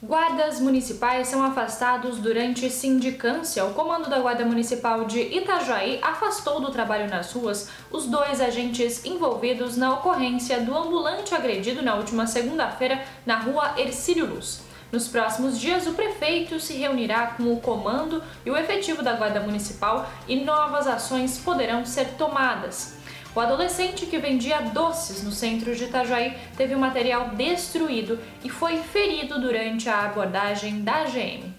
Guardas municipais são afastados durante sindicância. O comando da Guarda Municipal de Itajaí afastou do trabalho nas ruas os dois agentes envolvidos na ocorrência do ambulante agredido na última segunda-feira na rua Ercílio Luz. Nos próximos dias, o prefeito se reunirá com o comando e o efetivo da Guarda Municipal e novas ações poderão ser tomadas. O adolescente que vendia doces no centro de Itajaí teve o material destruído e foi ferido durante a abordagem da GM.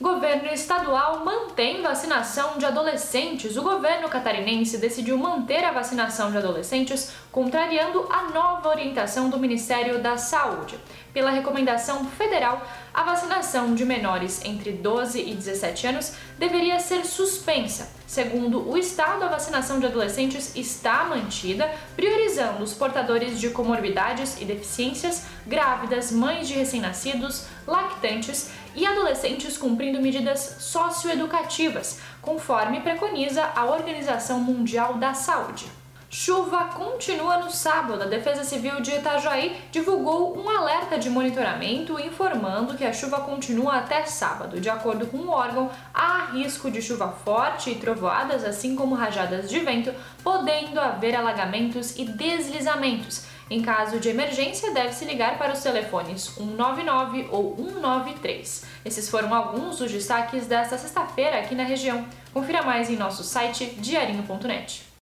Governo estadual mantém vacinação de adolescentes. O governo catarinense decidiu manter a vacinação de adolescentes, contrariando a nova orientação do Ministério da Saúde. Pela recomendação federal, a vacinação de menores entre 12 e 17 anos deveria ser suspensa. Segundo o Estado, a vacinação de adolescentes está mantida, priorizando os portadores de comorbidades e deficiências, grávidas, mães de recém-nascidos, lactantes e adolescentes cumprindo medidas socioeducativas, conforme preconiza a Organização Mundial da Saúde. Chuva continua no sábado. A Defesa Civil de Itajaí divulgou um alerta de monitoramento informando que a chuva continua até sábado. De acordo com o órgão, há risco de chuva forte e trovoadas, assim como rajadas de vento, podendo haver alagamentos e deslizamentos. Em caso de emergência, deve-se ligar para os telefones 199 ou 193. Esses foram alguns dos destaques desta sexta-feira aqui na região. Confira mais em nosso site diarinho.net.